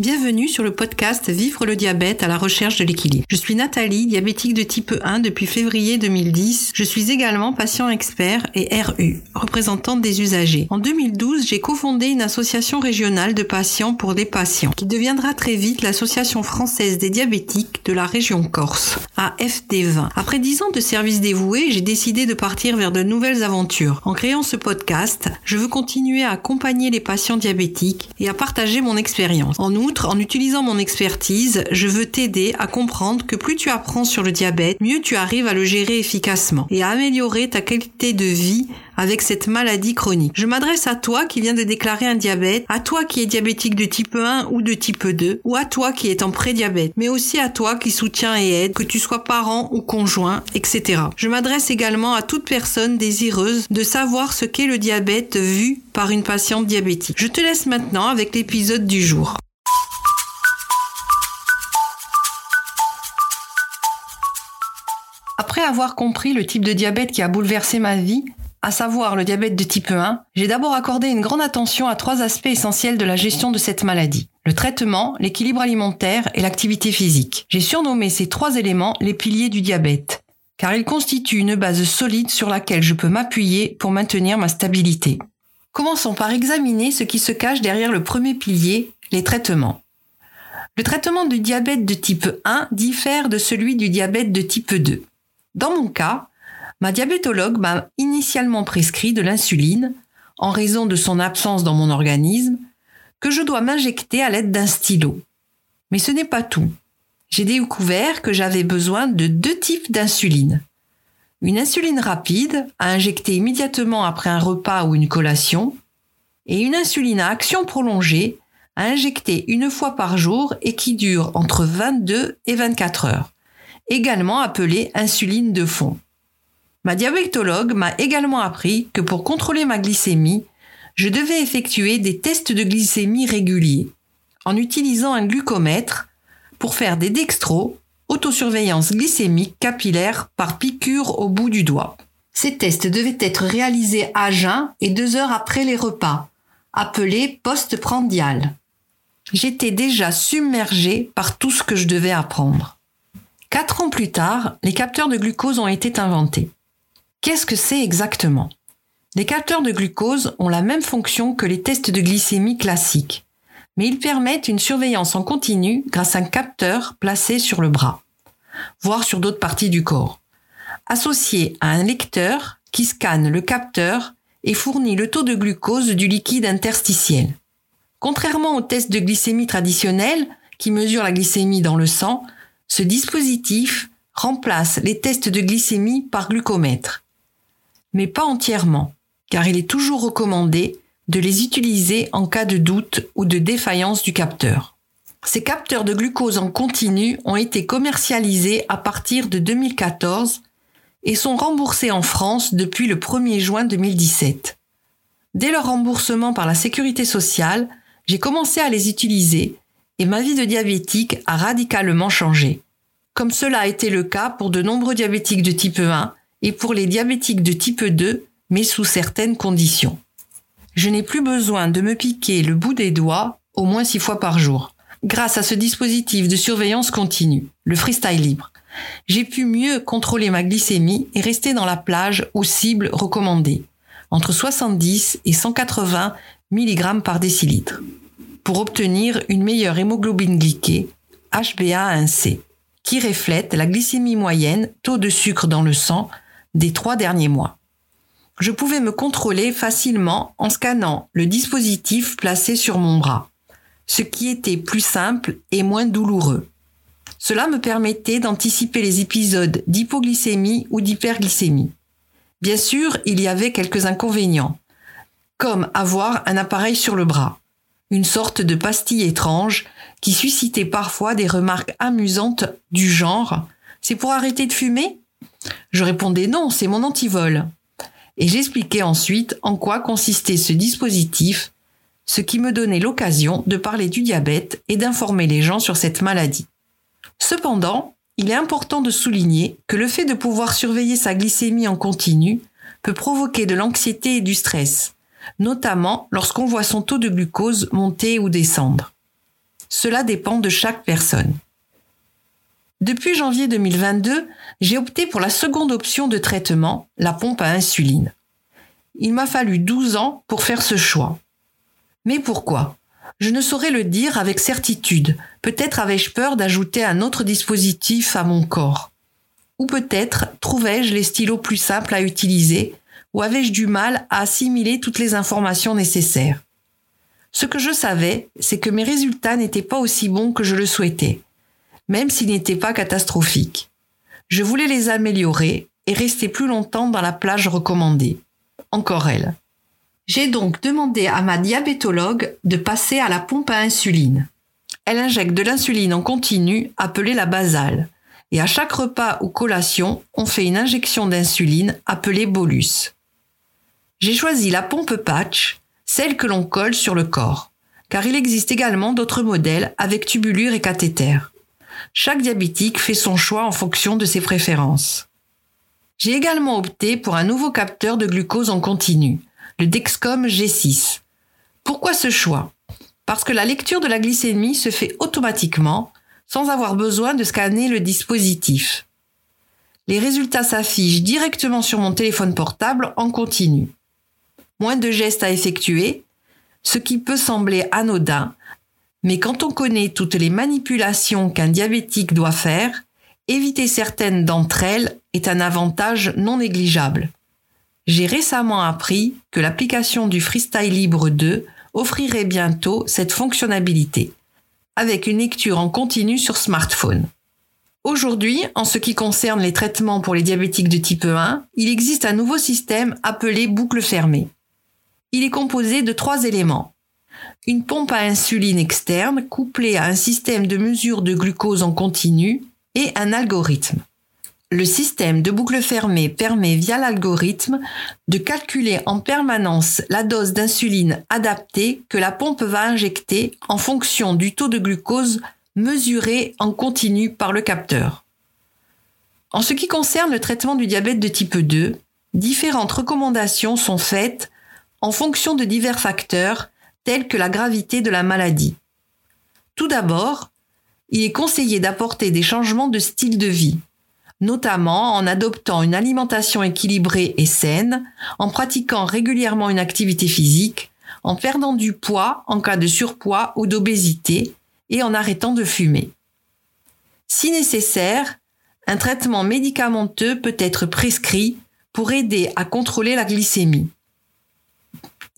Bienvenue sur le podcast Vivre le diabète à la recherche de l'équilibre. Je suis Nathalie, diabétique de type 1 depuis février 2010. Je suis également patient expert et RU, représentante des usagers. En 2012, j'ai cofondé une association régionale de patients pour des patients qui deviendra très vite l'association française des diabétiques de la région Corse, AFD20. Après 10 ans de service dévoué, j'ai décidé de partir vers de nouvelles aventures. En créant ce podcast, je veux continuer à accompagner les patients diabétiques et à partager mon expérience. En en utilisant mon expertise, je veux t'aider à comprendre que plus tu apprends sur le diabète, mieux tu arrives à le gérer efficacement et à améliorer ta qualité de vie avec cette maladie chronique. Je m'adresse à toi qui viens de déclarer un diabète, à toi qui es diabétique de type 1 ou de type 2, ou à toi qui est en prédiabète, mais aussi à toi qui soutient et aide, que tu sois parent ou conjoint, etc. Je m'adresse également à toute personne désireuse de savoir ce qu'est le diabète vu par une patiente diabétique. Je te laisse maintenant avec l'épisode du jour. Avoir compris le type de diabète qui a bouleversé ma vie, à savoir le diabète de type 1, j'ai d'abord accordé une grande attention à trois aspects essentiels de la gestion de cette maladie. Le traitement, l'équilibre alimentaire et l'activité physique. J'ai surnommé ces trois éléments les piliers du diabète, car ils constituent une base solide sur laquelle je peux m'appuyer pour maintenir ma stabilité. Commençons par examiner ce qui se cache derrière le premier pilier, les traitements. Le traitement du diabète de type 1 diffère de celui du diabète de type 2. Dans mon cas, ma diabétologue m'a initialement prescrit de l'insuline, en raison de son absence dans mon organisme, que je dois m'injecter à l'aide d'un stylo. Mais ce n'est pas tout. J'ai découvert que j'avais besoin de deux types d'insuline. Une insuline rapide, à injecter immédiatement après un repas ou une collation, et une insuline à action prolongée, à injecter une fois par jour et qui dure entre 22 et 24 heures également appelée insuline de fond. Ma diabétologue m'a également appris que pour contrôler ma glycémie, je devais effectuer des tests de glycémie réguliers en utilisant un glucomètre pour faire des dextros, autosurveillance glycémique capillaire par piqûre au bout du doigt. Ces tests devaient être réalisés à jeun et deux heures après les repas, appelés post-prandial. J'étais déjà submergée par tout ce que je devais apprendre. Quatre ans plus tard, les capteurs de glucose ont été inventés. Qu'est-ce que c'est exactement? Les capteurs de glucose ont la même fonction que les tests de glycémie classiques, mais ils permettent une surveillance en continu grâce à un capteur placé sur le bras, voire sur d'autres parties du corps, associé à un lecteur qui scanne le capteur et fournit le taux de glucose du liquide interstitiel. Contrairement aux tests de glycémie traditionnels qui mesurent la glycémie dans le sang, ce dispositif remplace les tests de glycémie par glucomètre. Mais pas entièrement, car il est toujours recommandé de les utiliser en cas de doute ou de défaillance du capteur. Ces capteurs de glucose en continu ont été commercialisés à partir de 2014 et sont remboursés en France depuis le 1er juin 2017. Dès leur remboursement par la sécurité sociale, j'ai commencé à les utiliser et ma vie de diabétique a radicalement changé. Comme cela a été le cas pour de nombreux diabétiques de type 1 et pour les diabétiques de type 2, mais sous certaines conditions. Je n'ai plus besoin de me piquer le bout des doigts au moins six fois par jour. Grâce à ce dispositif de surveillance continue, le freestyle libre, j'ai pu mieux contrôler ma glycémie et rester dans la plage aux cibles recommandées, entre 70 et 180 mg par décilitre pour obtenir une meilleure hémoglobine glyquée, HbA1c, qui reflète la glycémie moyenne, taux de sucre dans le sang, des trois derniers mois. Je pouvais me contrôler facilement en scannant le dispositif placé sur mon bras, ce qui était plus simple et moins douloureux. Cela me permettait d'anticiper les épisodes d'hypoglycémie ou d'hyperglycémie. Bien sûr, il y avait quelques inconvénients, comme avoir un appareil sur le bras une sorte de pastille étrange qui suscitait parfois des remarques amusantes du genre C'est pour arrêter de fumer? Je répondais non, c'est mon antivol. Et j'expliquais ensuite en quoi consistait ce dispositif, ce qui me donnait l'occasion de parler du diabète et d'informer les gens sur cette maladie. Cependant, il est important de souligner que le fait de pouvoir surveiller sa glycémie en continu peut provoquer de l'anxiété et du stress, notamment lorsqu'on voit son taux de glucose monter ou descendre. Cela dépend de chaque personne. Depuis janvier 2022, j'ai opté pour la seconde option de traitement, la pompe à insuline. Il m'a fallu 12 ans pour faire ce choix. Mais pourquoi? Je ne saurais le dire avec certitude. Peut-être avais-je peur d'ajouter un autre dispositif à mon corps. Ou peut-être trouvais-je les stylos plus simples à utiliser, ou avais-je du mal à assimiler toutes les informations nécessaires? Ce que je savais, c'est que mes résultats n'étaient pas aussi bons que je le souhaitais même s'ils n'étaient pas catastrophiques. Je voulais les améliorer et rester plus longtemps dans la plage recommandée. Encore elle. J'ai donc demandé à ma diabétologue de passer à la pompe à insuline. Elle injecte de l'insuline en continu, appelée la basale. Et à chaque repas ou collation, on fait une injection d'insuline appelée bolus. J'ai choisi la pompe patch, celle que l'on colle sur le corps, car il existe également d'autres modèles avec tubulure et cathéter. Chaque diabétique fait son choix en fonction de ses préférences. J'ai également opté pour un nouveau capteur de glucose en continu, le Dexcom G6. Pourquoi ce choix? Parce que la lecture de la glycémie se fait automatiquement sans avoir besoin de scanner le dispositif. Les résultats s'affichent directement sur mon téléphone portable en continu. Moins de gestes à effectuer, ce qui peut sembler anodin mais quand on connaît toutes les manipulations qu'un diabétique doit faire, éviter certaines d'entre elles est un avantage non négligeable. J'ai récemment appris que l'application du Freestyle Libre 2 offrirait bientôt cette fonctionnalité, avec une lecture en continu sur smartphone. Aujourd'hui, en ce qui concerne les traitements pour les diabétiques de type 1, il existe un nouveau système appelé boucle fermée. Il est composé de trois éléments une pompe à insuline externe couplée à un système de mesure de glucose en continu et un algorithme. Le système de boucle fermée permet via l'algorithme de calculer en permanence la dose d'insuline adaptée que la pompe va injecter en fonction du taux de glucose mesuré en continu par le capteur. En ce qui concerne le traitement du diabète de type 2, différentes recommandations sont faites en fonction de divers facteurs telles que la gravité de la maladie. Tout d'abord, il est conseillé d'apporter des changements de style de vie, notamment en adoptant une alimentation équilibrée et saine, en pratiquant régulièrement une activité physique, en perdant du poids en cas de surpoids ou d'obésité et en arrêtant de fumer. Si nécessaire, un traitement médicamenteux peut être prescrit pour aider à contrôler la glycémie.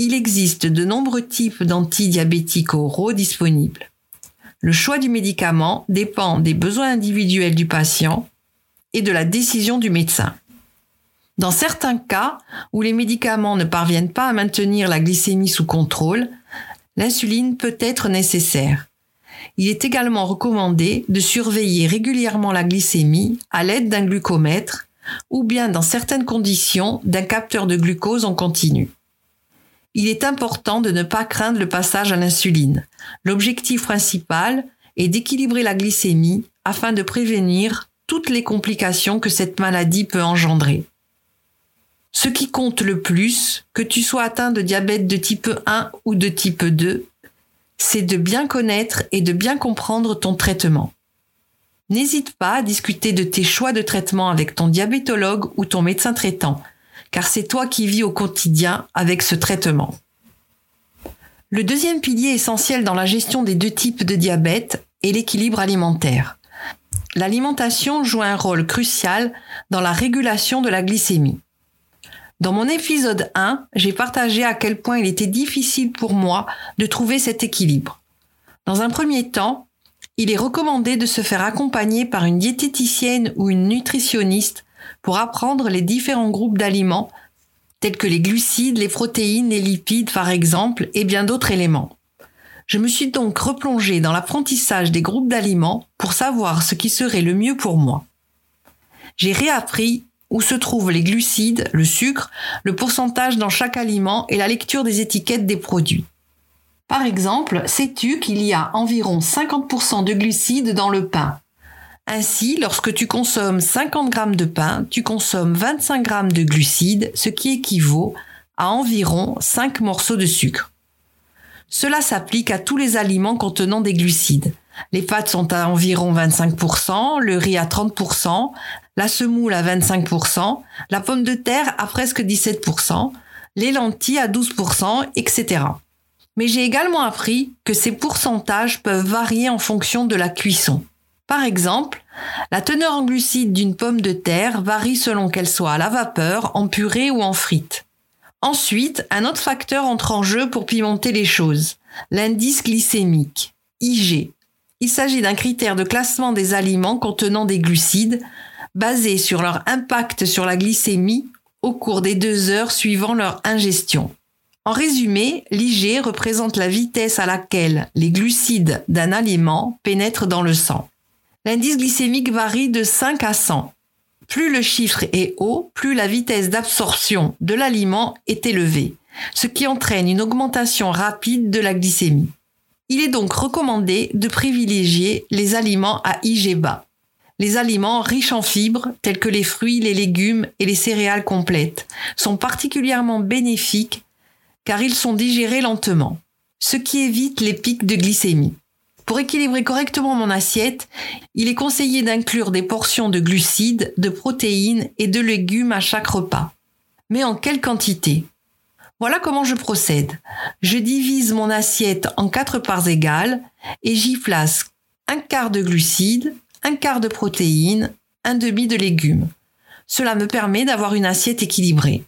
Il existe de nombreux types d'antidiabétiques oraux disponibles. Le choix du médicament dépend des besoins individuels du patient et de la décision du médecin. Dans certains cas où les médicaments ne parviennent pas à maintenir la glycémie sous contrôle, l'insuline peut être nécessaire. Il est également recommandé de surveiller régulièrement la glycémie à l'aide d'un glucomètre ou bien dans certaines conditions d'un capteur de glucose en continu il est important de ne pas craindre le passage à l'insuline. L'objectif principal est d'équilibrer la glycémie afin de prévenir toutes les complications que cette maladie peut engendrer. Ce qui compte le plus, que tu sois atteint de diabète de type 1 ou de type 2, c'est de bien connaître et de bien comprendre ton traitement. N'hésite pas à discuter de tes choix de traitement avec ton diabétologue ou ton médecin traitant car c'est toi qui vis au quotidien avec ce traitement. Le deuxième pilier essentiel dans la gestion des deux types de diabète est l'équilibre alimentaire. L'alimentation joue un rôle crucial dans la régulation de la glycémie. Dans mon épisode 1, j'ai partagé à quel point il était difficile pour moi de trouver cet équilibre. Dans un premier temps, il est recommandé de se faire accompagner par une diététicienne ou une nutritionniste pour apprendre les différents groupes d'aliments, tels que les glucides, les protéines, les lipides par exemple, et bien d'autres éléments. Je me suis donc replongée dans l'apprentissage des groupes d'aliments pour savoir ce qui serait le mieux pour moi. J'ai réappris où se trouvent les glucides, le sucre, le pourcentage dans chaque aliment et la lecture des étiquettes des produits. Par exemple, sais-tu qu'il y a environ 50% de glucides dans le pain? Ainsi, lorsque tu consommes 50 grammes de pain, tu consommes 25 grammes de glucides, ce qui équivaut à environ 5 morceaux de sucre. Cela s'applique à tous les aliments contenant des glucides. Les pâtes sont à environ 25%, le riz à 30%, la semoule à 25%, la pomme de terre à presque 17%, les lentilles à 12%, etc. Mais j'ai également appris que ces pourcentages peuvent varier en fonction de la cuisson. Par exemple, la teneur en glucides d'une pomme de terre varie selon qu'elle soit à la vapeur, en purée ou en frite. Ensuite, un autre facteur entre en jeu pour pimenter les choses, l'indice glycémique, IG. Il s'agit d'un critère de classement des aliments contenant des glucides, basé sur leur impact sur la glycémie au cours des deux heures suivant leur ingestion. En résumé, l'IG représente la vitesse à laquelle les glucides d'un aliment pénètrent dans le sang. L'indice glycémique varie de 5 à 100. Plus le chiffre est haut, plus la vitesse d'absorption de l'aliment est élevée, ce qui entraîne une augmentation rapide de la glycémie. Il est donc recommandé de privilégier les aliments à IG bas. Les aliments riches en fibres, tels que les fruits, les légumes et les céréales complètes, sont particulièrement bénéfiques car ils sont digérés lentement, ce qui évite les pics de glycémie. Pour équilibrer correctement mon assiette, il est conseillé d'inclure des portions de glucides, de protéines et de légumes à chaque repas. Mais en quelle quantité? Voilà comment je procède. Je divise mon assiette en quatre parts égales et j'y place un quart de glucides, un quart de protéines, un demi de légumes. Cela me permet d'avoir une assiette équilibrée.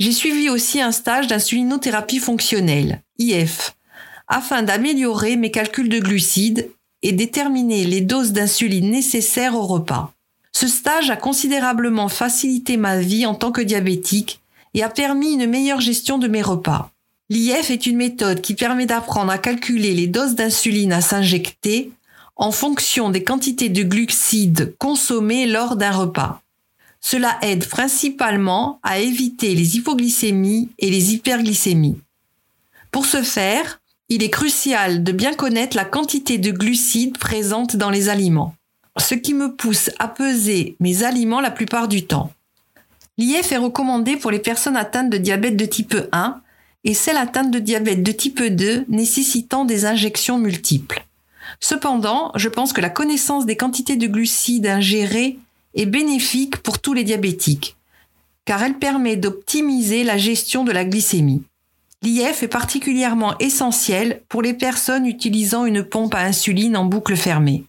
J'ai suivi aussi un stage d'insulinothérapie fonctionnelle, IF, afin d'améliorer mes calculs de glucides et déterminer les doses d'insuline nécessaires au repas. Ce stage a considérablement facilité ma vie en tant que diabétique et a permis une meilleure gestion de mes repas. L'IF est une méthode qui permet d'apprendre à calculer les doses d'insuline à s'injecter en fonction des quantités de glucides consommées lors d'un repas. Cela aide principalement à éviter les hypoglycémies et les hyperglycémies. Pour ce faire, il est crucial de bien connaître la quantité de glucides présentes dans les aliments, ce qui me pousse à peser mes aliments la plupart du temps. L'IF est recommandé pour les personnes atteintes de diabète de type 1 et celles atteintes de diabète de type 2 nécessitant des injections multiples. Cependant, je pense que la connaissance des quantités de glucides ingérées est bénéfique pour tous les diabétiques, car elle permet d'optimiser la gestion de la glycémie. L'IF est particulièrement essentiel pour les personnes utilisant une pompe à insuline en boucle fermée.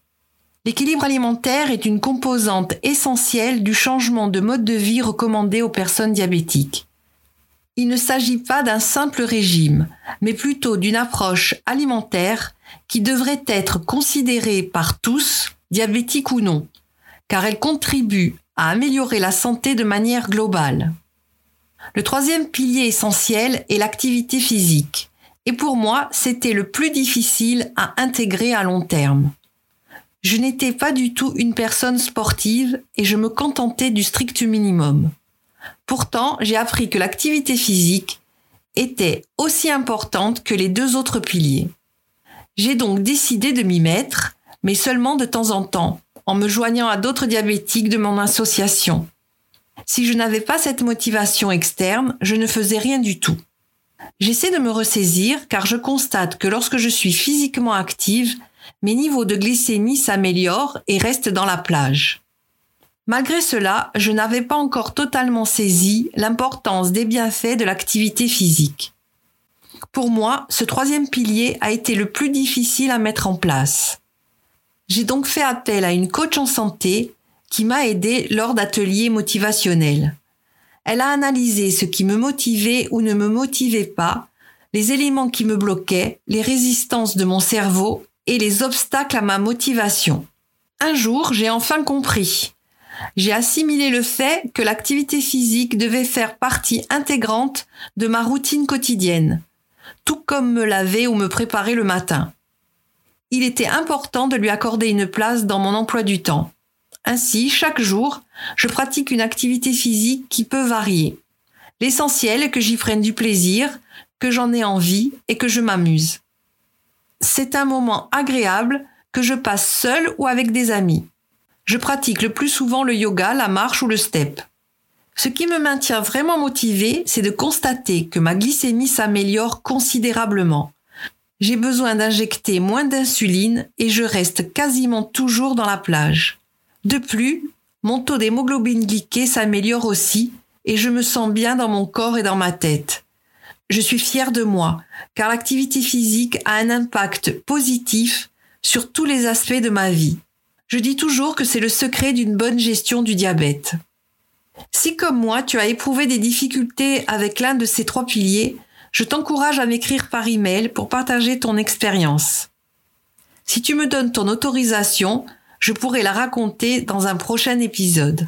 L'équilibre alimentaire est une composante essentielle du changement de mode de vie recommandé aux personnes diabétiques. Il ne s'agit pas d'un simple régime, mais plutôt d'une approche alimentaire qui devrait être considérée par tous, diabétiques ou non, car elle contribue à améliorer la santé de manière globale. Le troisième pilier essentiel est l'activité physique, et pour moi, c'était le plus difficile à intégrer à long terme. Je n'étais pas du tout une personne sportive et je me contentais du strict minimum. Pourtant, j'ai appris que l'activité physique était aussi importante que les deux autres piliers. J'ai donc décidé de m'y mettre, mais seulement de temps en temps, en me joignant à d'autres diabétiques de mon association. Si je n'avais pas cette motivation externe, je ne faisais rien du tout. J'essaie de me ressaisir car je constate que lorsque je suis physiquement active, mes niveaux de glycémie s'améliorent et restent dans la plage. Malgré cela, je n'avais pas encore totalement saisi l'importance des bienfaits de l'activité physique. Pour moi, ce troisième pilier a été le plus difficile à mettre en place. J'ai donc fait appel à une coach en santé qui m'a aidé lors d'ateliers motivationnels. Elle a analysé ce qui me motivait ou ne me motivait pas, les éléments qui me bloquaient, les résistances de mon cerveau et les obstacles à ma motivation. Un jour, j'ai enfin compris. J'ai assimilé le fait que l'activité physique devait faire partie intégrante de ma routine quotidienne, tout comme me laver ou me préparer le matin il était important de lui accorder une place dans mon emploi du temps. Ainsi, chaque jour, je pratique une activité physique qui peut varier. L'essentiel est que j'y prenne du plaisir, que j'en ai envie et que je m'amuse. C'est un moment agréable que je passe seul ou avec des amis. Je pratique le plus souvent le yoga, la marche ou le step. Ce qui me maintient vraiment motivé, c'est de constater que ma glycémie s'améliore considérablement j'ai besoin d'injecter moins d'insuline et je reste quasiment toujours dans la plage. De plus, mon taux d'hémoglobine glyquée s'améliore aussi et je me sens bien dans mon corps et dans ma tête. Je suis fière de moi, car l'activité physique a un impact positif sur tous les aspects de ma vie. Je dis toujours que c'est le secret d'une bonne gestion du diabète. Si comme moi tu as éprouvé des difficultés avec l'un de ces trois piliers, je t'encourage à m'écrire par email pour partager ton expérience. Si tu me donnes ton autorisation, je pourrai la raconter dans un prochain épisode.